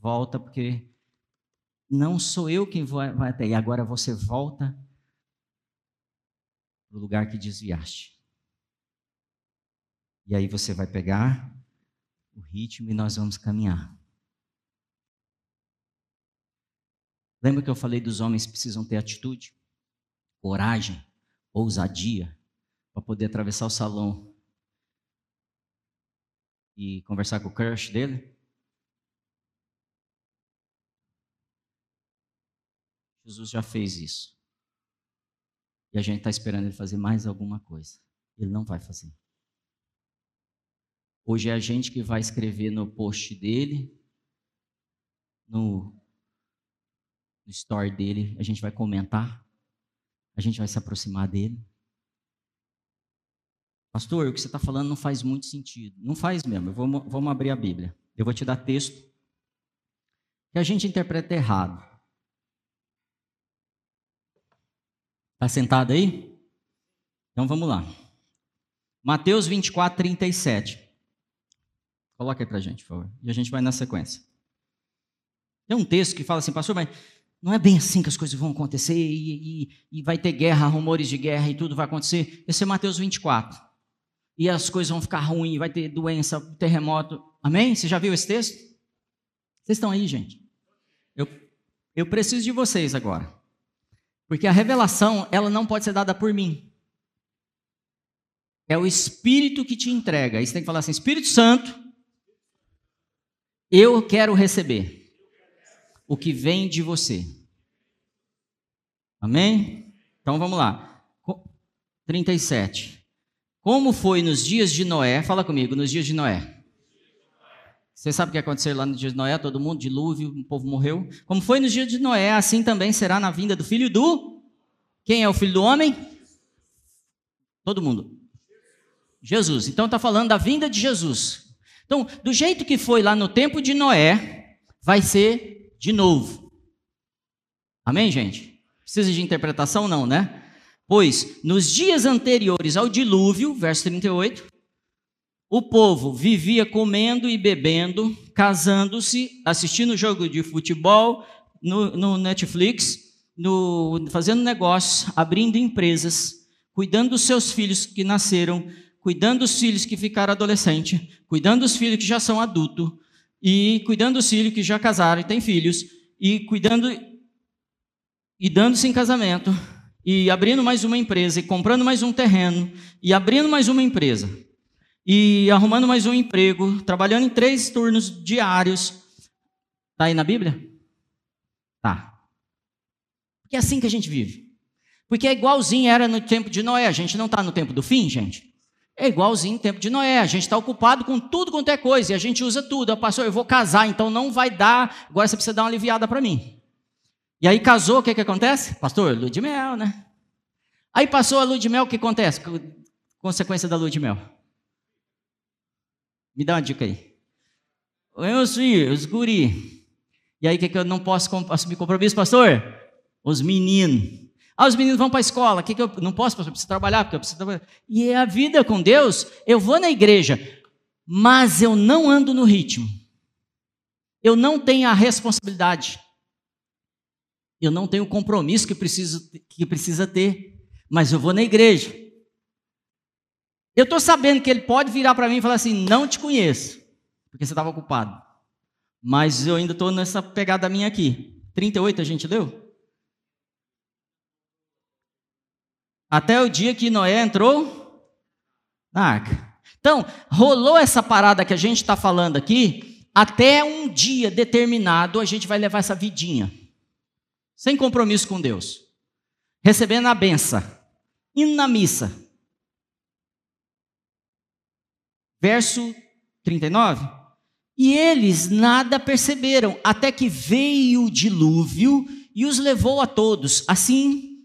[SPEAKER 2] Volta, porque não sou eu quem vai, até aí. Agora você volta para o lugar que desviaste. E aí você vai pegar o ritmo e nós vamos caminhar. Lembra que eu falei dos homens precisam ter atitude, coragem, ousadia, para poder atravessar o salão e conversar com o crush dele? Jesus já fez isso. E a gente está esperando ele fazer mais alguma coisa. Ele não vai fazer. Hoje é a gente que vai escrever no post dele, no no story dele, a gente vai comentar, a gente vai se aproximar dele. Pastor, o que você está falando não faz muito sentido. Não faz mesmo. Vamos, vamos abrir a Bíblia. Eu vou te dar texto que a gente interpreta errado. Está sentado aí? Então vamos lá. Mateus 24, 37. Coloca aí para a gente, por favor. E a gente vai na sequência. Tem um texto que fala assim, pastor, mas não é bem assim que as coisas vão acontecer e, e, e, vai ter guerra, rumores de guerra e tudo vai acontecer. Esse é Mateus 24. E as coisas vão ficar ruins, vai ter doença, terremoto. Amém? Você já viu esse texto? Vocês estão aí, gente? Eu, eu preciso de vocês agora. Porque a revelação, ela não pode ser dada por mim. É o Espírito que te entrega. Aí você tem que falar assim: Espírito Santo, eu quero receber o que vem de você. Amém? Então vamos lá. 37. Como foi nos dias de Noé? Fala comigo, nos dias de Noé. Você sabe o que aconteceu lá nos dias de Noé? Todo mundo, dilúvio, o povo morreu. Como foi nos dias de Noé, assim também será na vinda do filho do. Quem é o filho do homem? Todo mundo. Jesus. Então está falando da vinda de Jesus. Então, do jeito que foi lá no tempo de Noé, vai ser de novo. Amém, gente? Precisa de interpretação? Não, né? Pois, nos dias anteriores ao dilúvio, verso 38, o povo vivia comendo e bebendo, casando-se, assistindo jogo de futebol no, no Netflix, no, fazendo negócios, abrindo empresas, cuidando dos seus filhos que nasceram, cuidando dos filhos que ficaram adolescentes, cuidando dos filhos que já são adultos, e cuidando dos filhos que já casaram e têm filhos, e cuidando e dando-se em casamento, e abrindo mais uma empresa, e comprando mais um terreno, e abrindo mais uma empresa, e arrumando mais um emprego, trabalhando em três turnos diários. Está aí na Bíblia? Tá. Porque é assim que a gente vive. Porque é igualzinho era no tempo de Noé. A gente não está no tempo do fim, gente? É igualzinho no tempo de Noé. A gente está ocupado com tudo quanto é coisa e a gente usa tudo. Pastor, eu vou casar, então não vai dar. Agora você precisa dar uma aliviada para mim. E aí casou, o que, que acontece? Pastor, lua de mel, né? Aí passou a lua de mel, o que acontece? Consequência da lua de mel. Me dá uma dica aí. Meus filhos, os guri. E aí, o que, que eu não posso assumir compromisso, pastor? Os meninos. Ah, os meninos vão para a escola. Que, que eu não posso, pastor? Eu preciso trabalhar, porque eu preciso trabalhar. E é a vida com Deus. Eu vou na igreja, mas eu não ando no ritmo. Eu não tenho a responsabilidade. Eu não tenho o compromisso que, preciso, que precisa ter. Mas eu vou na igreja. Eu estou sabendo que ele pode virar para mim e falar assim: não te conheço, porque você estava ocupado. Mas eu ainda estou nessa pegada minha aqui. 38 a gente leu? Até o dia que Noé entrou na arca. Então, rolou essa parada que a gente está falando aqui, até um dia determinado a gente vai levar essa vidinha, sem compromisso com Deus, recebendo a benção, indo na missa. Verso 39. E eles nada perceberam, até que veio o dilúvio e os levou a todos. Assim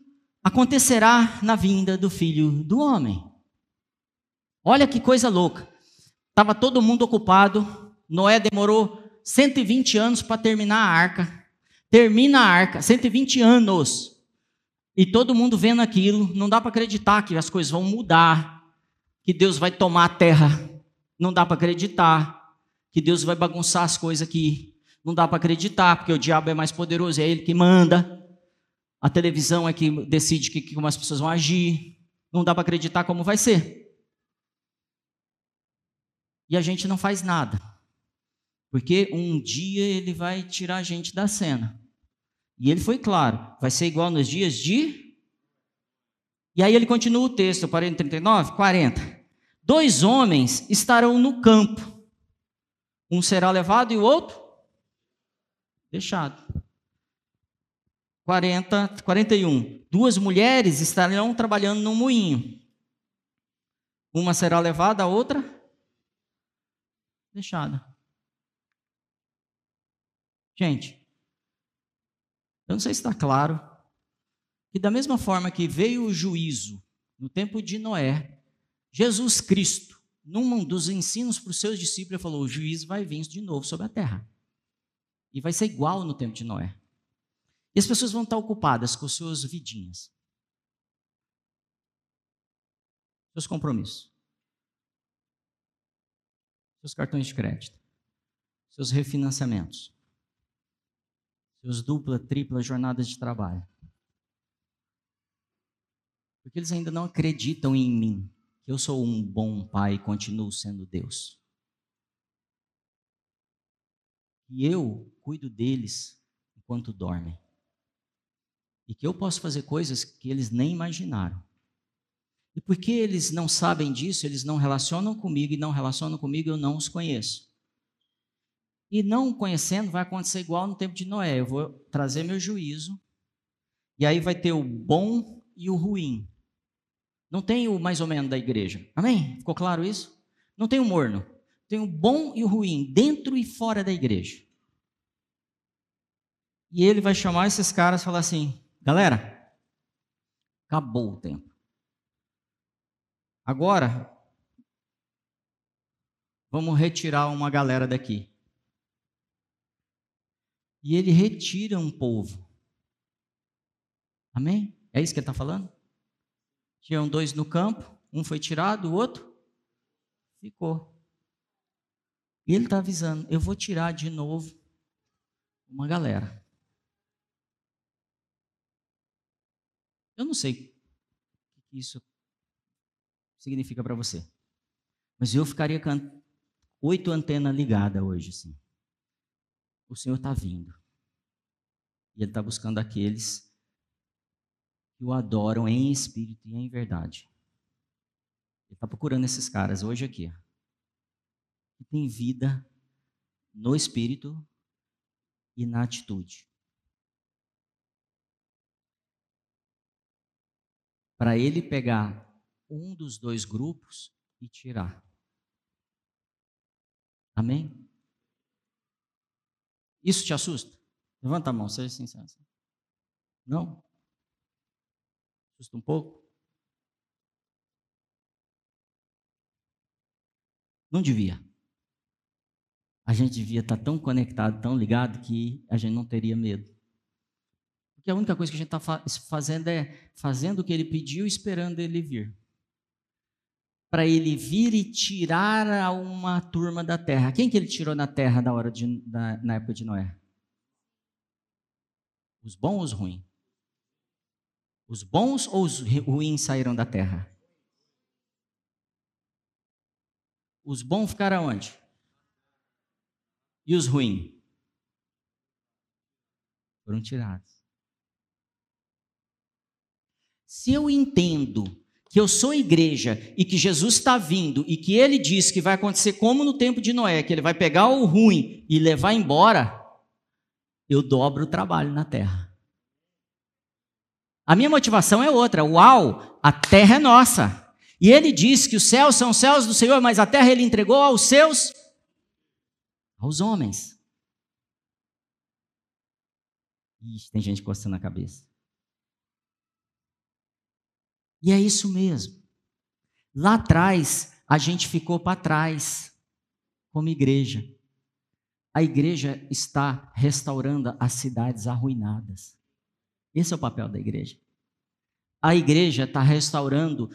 [SPEAKER 2] acontecerá na vinda do filho do homem. Olha que coisa louca. Estava todo mundo ocupado. Noé demorou 120 anos para terminar a arca. Termina a arca, 120 anos. E todo mundo vendo aquilo, não dá para acreditar que as coisas vão mudar, que Deus vai tomar a terra. Não dá para acreditar que Deus vai bagunçar as coisas aqui. Não dá para acreditar, porque o diabo é mais poderoso, é ele que manda. A televisão é que decide que, como as pessoas vão agir. Não dá para acreditar como vai ser. E a gente não faz nada. Porque um dia ele vai tirar a gente da cena. E ele foi claro, vai ser igual nos dias de. E aí ele continua o texto, eu parei no 39, 40. Dois homens estarão no campo. Um será levado e o outro deixado. 40, 41. Duas mulheres estarão trabalhando no moinho. Uma será levada, a outra deixada. Gente, eu não sei se está claro que, da mesma forma que veio o juízo no tempo de Noé, Jesus Cristo, num dos ensinos para os seus discípulos, falou: o juízo vai vir de novo sobre a terra. E vai ser igual no tempo de Noé. E as pessoas vão estar ocupadas com suas vidinhas. Seus compromissos. Seus cartões de crédito. Seus refinanciamentos. Seus dupla, tripla jornadas de trabalho. Porque eles ainda não acreditam em mim, que eu sou um bom pai e continuo sendo Deus. E eu cuido deles enquanto dormem e que eu posso fazer coisas que eles nem imaginaram. E porque eles não sabem disso, eles não relacionam comigo e não relacionam comigo, eu não os conheço. E não conhecendo, vai acontecer igual no tempo de Noé. Eu vou trazer meu juízo, e aí vai ter o bom e o ruim. Não tem o mais ou menos da igreja. Amém? Ficou claro isso? Não tem o morno. Tem o bom e o ruim, dentro e fora da igreja. E ele vai chamar esses caras e falar assim: Galera, Acabou o tempo. Agora, vamos retirar uma galera daqui. E ele retira um povo. Amém? É isso que ele está falando? Tinham dois no campo, um foi tirado, o outro ficou. E ele está avisando: eu vou tirar de novo uma galera. Eu não sei o que isso significa para você, mas eu ficaria com oito antenas ligadas hoje, sim. O Senhor está vindo. E Ele está buscando aqueles que o adoram em espírito e em verdade. Ele está procurando esses caras hoje aqui, que tem vida no espírito e na atitude. Para ele pegar um dos dois grupos e tirar. Amém? Isso te assusta? Levanta a mão, seja sincero. Não? Assusta um pouco? Não devia. A gente devia estar tão conectado, tão ligado, que a gente não teria medo. Porque a única coisa que a gente está fazendo é fazendo o que ele pediu, esperando ele vir. Para ele vir e tirar uma turma da terra. Quem que ele tirou na terra na, hora de, na, na época de Noé? Os bons ou os ruins? Os bons ou os ruins saíram da terra? Os bons ficaram onde? E os ruins? Foram tirados. Se eu entendo que eu sou igreja e que Jesus está vindo e que ele diz que vai acontecer como no tempo de Noé, que ele vai pegar o ruim e levar embora, eu dobro o trabalho na terra. A minha motivação é outra. Uau, a terra é nossa. E ele diz que os céus são os céus do Senhor, mas a terra ele entregou aos seus, aos homens. Ixi, tem gente coçando a cabeça. E é isso mesmo. Lá atrás, a gente ficou para trás, como igreja. A igreja está restaurando as cidades arruinadas. Esse é o papel da igreja. A igreja está restaurando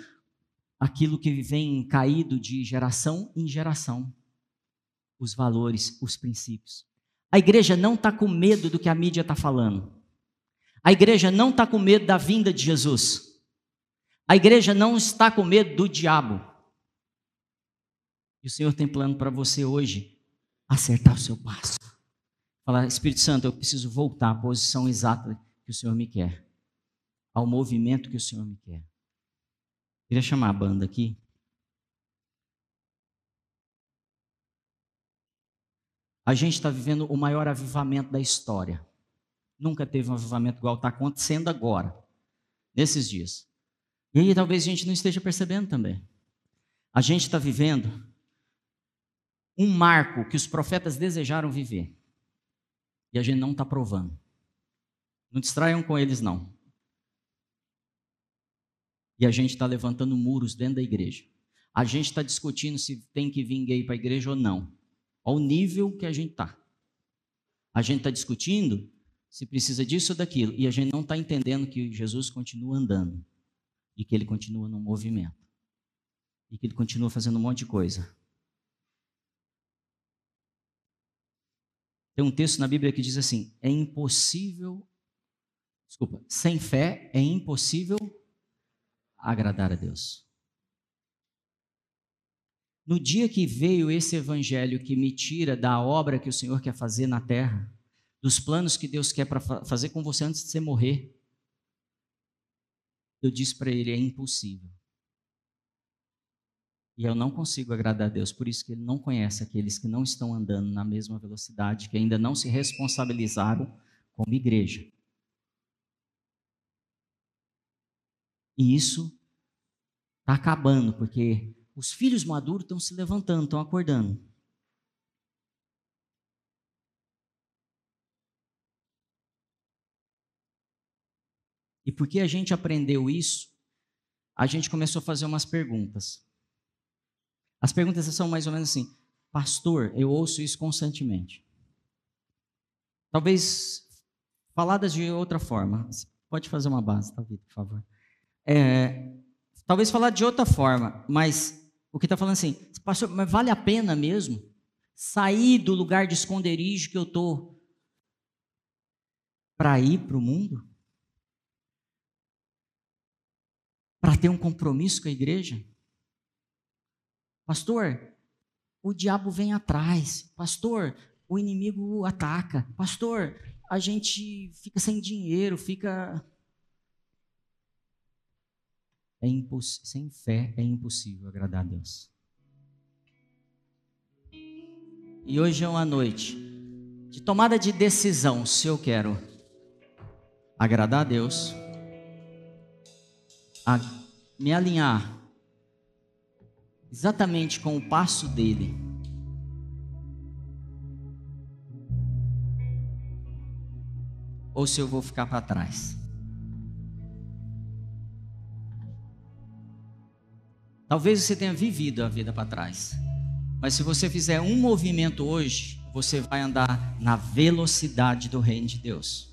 [SPEAKER 2] aquilo que vem caído de geração em geração os valores, os princípios. A igreja não está com medo do que a mídia está falando. A igreja não está com medo da vinda de Jesus. A igreja não está com medo do diabo. E o Senhor tem plano para você hoje acertar o seu passo. Falar, Espírito Santo, eu preciso voltar à posição exata que o Senhor me quer, ao movimento que o Senhor me quer. Queria chamar a banda aqui. A gente está vivendo o maior avivamento da história. Nunca teve um avivamento igual está acontecendo agora, nesses dias. E aí talvez a gente não esteja percebendo também. A gente está vivendo um marco que os profetas desejaram viver. E a gente não está provando. Não distraiam com eles, não. E a gente está levantando muros dentro da igreja. A gente está discutindo se tem que vir gay para a igreja ou não. Ao nível que a gente está. A gente está discutindo se precisa disso ou daquilo. E a gente não está entendendo que Jesus continua andando. E que ele continua no movimento. E que ele continua fazendo um monte de coisa. Tem um texto na Bíblia que diz assim: é impossível Desculpa, sem fé é impossível agradar a Deus. No dia que veio esse evangelho que me tira da obra que o Senhor quer fazer na terra, dos planos que Deus quer para fazer com você antes de você morrer, eu disse para ele: é impossível. E eu não consigo agradar a Deus, por isso que ele não conhece aqueles que não estão andando na mesma velocidade, que ainda não se responsabilizaram como igreja. E isso está acabando, porque os filhos maduros estão se levantando, estão acordando. E porque a gente aprendeu isso, a gente começou a fazer umas perguntas. As perguntas são mais ou menos assim: Pastor, eu ouço isso constantemente. Talvez faladas de outra forma. Pode fazer uma base, Vitor, por favor. É, talvez falar de outra forma, mas o que está falando assim, pastor, mas vale a pena mesmo sair do lugar de esconderijo que eu estou para ir para o mundo? Para ter um compromisso com a igreja? Pastor, o diabo vem atrás. Pastor, o inimigo ataca. Pastor, a gente fica sem dinheiro, fica. É. Sem fé é impossível agradar a Deus. E hoje é uma noite de tomada de decisão se eu quero agradar a Deus, a me alinhar exatamente com o passo dele. Ou se eu vou ficar para trás. Talvez você tenha vivido a vida para trás. Mas se você fizer um movimento hoje, você vai andar na velocidade do reino de Deus.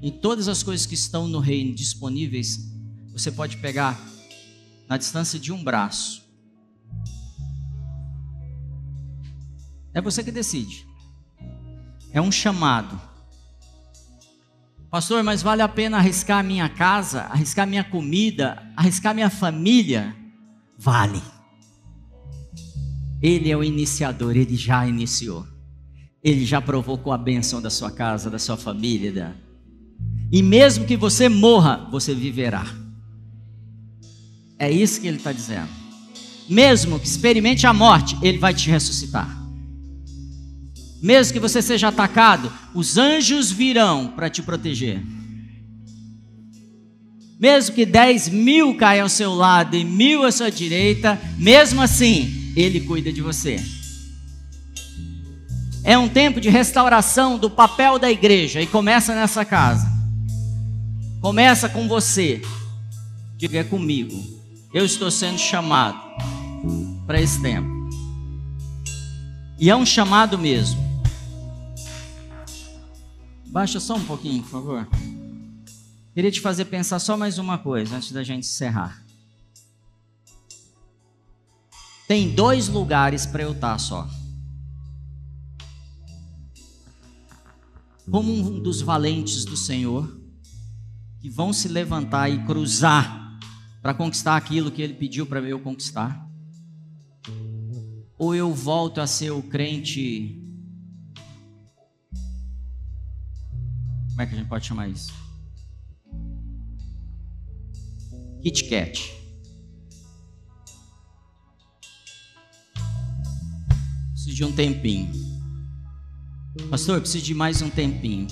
[SPEAKER 2] E todas as coisas que estão no reino disponíveis, você pode pegar na distância de um braço É você que decide. É um chamado. Pastor, mas vale a pena arriscar minha casa, arriscar minha comida, arriscar minha família? Vale. Ele é o iniciador, ele já iniciou. Ele já provocou a bênção da sua casa, da sua família. Da... E mesmo que você morra, você viverá. É isso que ele está dizendo. Mesmo que experimente a morte, ele vai te ressuscitar. Mesmo que você seja atacado, os anjos virão para te proteger. Mesmo que dez mil caiam ao seu lado e mil à sua direita, mesmo assim, Ele cuida de você. É um tempo de restauração do papel da igreja e começa nessa casa. Começa com você. Diga comigo. Eu estou sendo chamado para esse tempo. E é um chamado mesmo. Baixa só um pouquinho, por favor. Queria te fazer pensar só mais uma coisa antes da gente encerrar. Tem dois lugares para eu estar só. Como um dos valentes do Senhor, que vão se levantar e cruzar para conquistar aquilo que Ele pediu para eu conquistar. Ou eu volto a ser o crente Como é que a gente pode chamar isso? Kit Kat. Preciso de um tempinho. Pastor, preciso de mais um tempinho.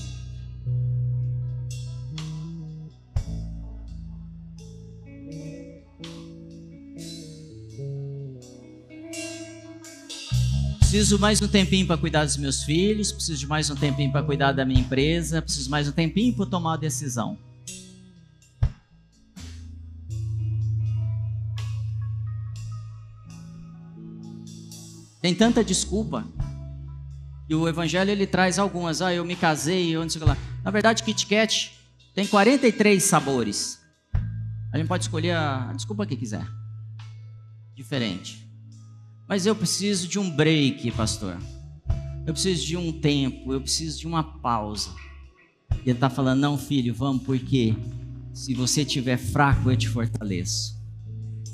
[SPEAKER 2] preciso mais um tempinho para cuidar dos meus filhos, preciso de mais um tempinho para cuidar da minha empresa, preciso mais um tempinho para tomar uma decisão. Tem tanta desculpa. E o evangelho ele traz algumas. Ah, eu me casei, eu não sei o que lá. Na verdade, Kit Kat tem 43 sabores. A gente pode escolher a desculpa que quiser. Diferente. Mas eu preciso de um break, pastor. Eu preciso de um tempo, eu preciso de uma pausa. E ele está falando: não, filho, vamos, porque se você estiver fraco, eu te fortaleço.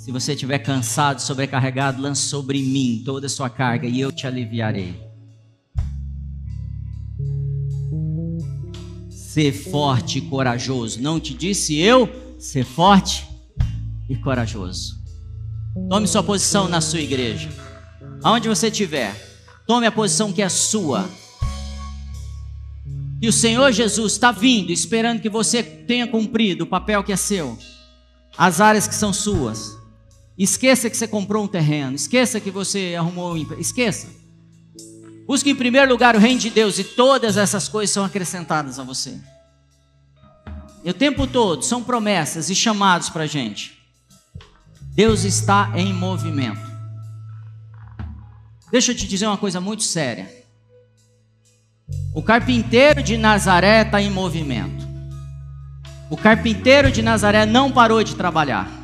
[SPEAKER 2] Se você estiver cansado, sobrecarregado, lance sobre mim toda a sua carga e eu te aliviarei. Ser forte e corajoso. Não te disse eu ser forte e corajoso. Tome sua posição na sua igreja. Aonde você estiver, tome a posição que é sua. E o Senhor Jesus está vindo, esperando que você tenha cumprido o papel que é seu, as áreas que são suas. Esqueça que você comprou um terreno, esqueça que você arrumou um emprego, esqueça. Busque em primeiro lugar o reino de Deus e todas essas coisas são acrescentadas a você. E o tempo todo são promessas e chamados para a gente. Deus está em movimento. Deixa eu te dizer uma coisa muito séria. O carpinteiro de Nazaré está em movimento. O carpinteiro de Nazaré não parou de trabalhar.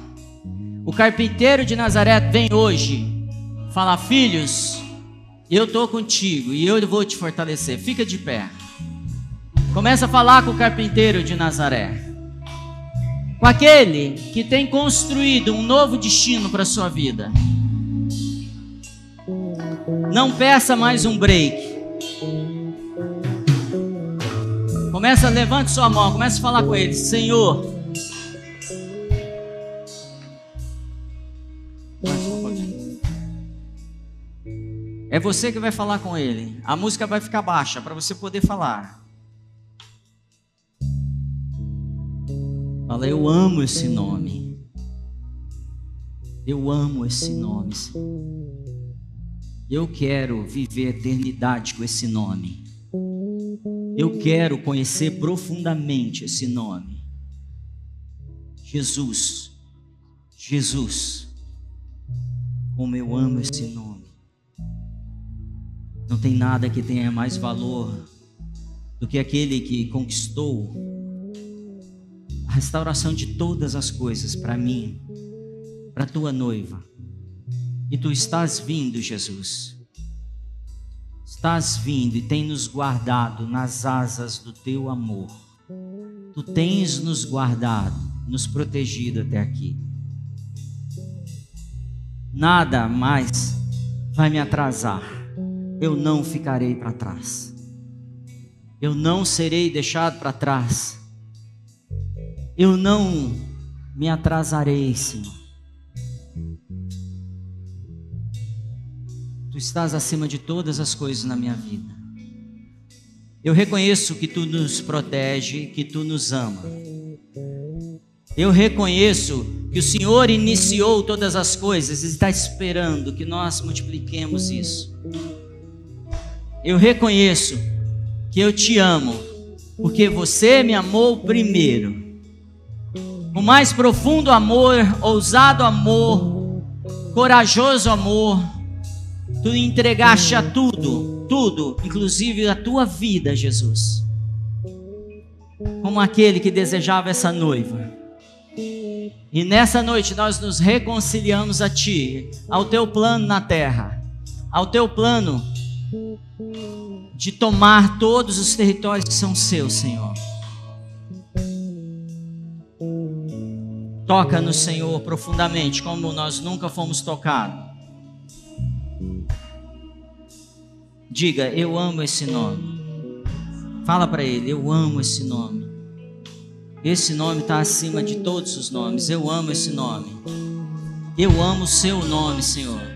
[SPEAKER 2] O carpinteiro de Nazaré vem hoje falar: Filhos, eu estou contigo e eu vou te fortalecer. Fica de pé. Começa a falar com o carpinteiro de Nazaré. Com aquele que tem construído um novo destino para a sua vida. Não peça mais um break. Começa, levante sua mão, começa a falar com ele, Senhor. É você que vai falar com ele. A música vai ficar baixa para você poder falar. Fala, eu amo esse nome. Eu amo esse nome, Eu quero viver eternidade com esse nome. Eu quero conhecer profundamente esse nome. Jesus. Jesus. Como eu amo esse nome. Não tem nada que tenha mais valor do que aquele que conquistou restauração de todas as coisas para mim, para tua noiva. E tu estás vindo, Jesus. Estás vindo e tem nos guardado nas asas do teu amor. Tu tens nos guardado, nos protegido até aqui. Nada mais vai me atrasar. Eu não ficarei para trás. Eu não serei deixado para trás eu não me atrasarei, Senhor. Tu estás acima de todas as coisas na minha vida. Eu reconheço que tu nos protege, que tu nos ama. Eu reconheço que o Senhor iniciou todas as coisas e está esperando que nós multipliquemos isso. Eu reconheço que eu te amo, porque você me amou primeiro o mais profundo amor, ousado amor, corajoso amor, tu entregaste a tudo, tudo, inclusive a tua vida, Jesus, como aquele que desejava essa noiva. E nessa noite nós nos reconciliamos a Ti, ao Teu plano na terra, ao Teu plano de tomar todos os territórios que são seus, Senhor. Toca no Senhor profundamente, como nós nunca fomos tocados. Diga, eu amo esse nome. Fala para ele, eu amo esse nome. Esse nome está acima de todos os nomes. Eu amo esse nome. Eu amo o seu nome, Senhor.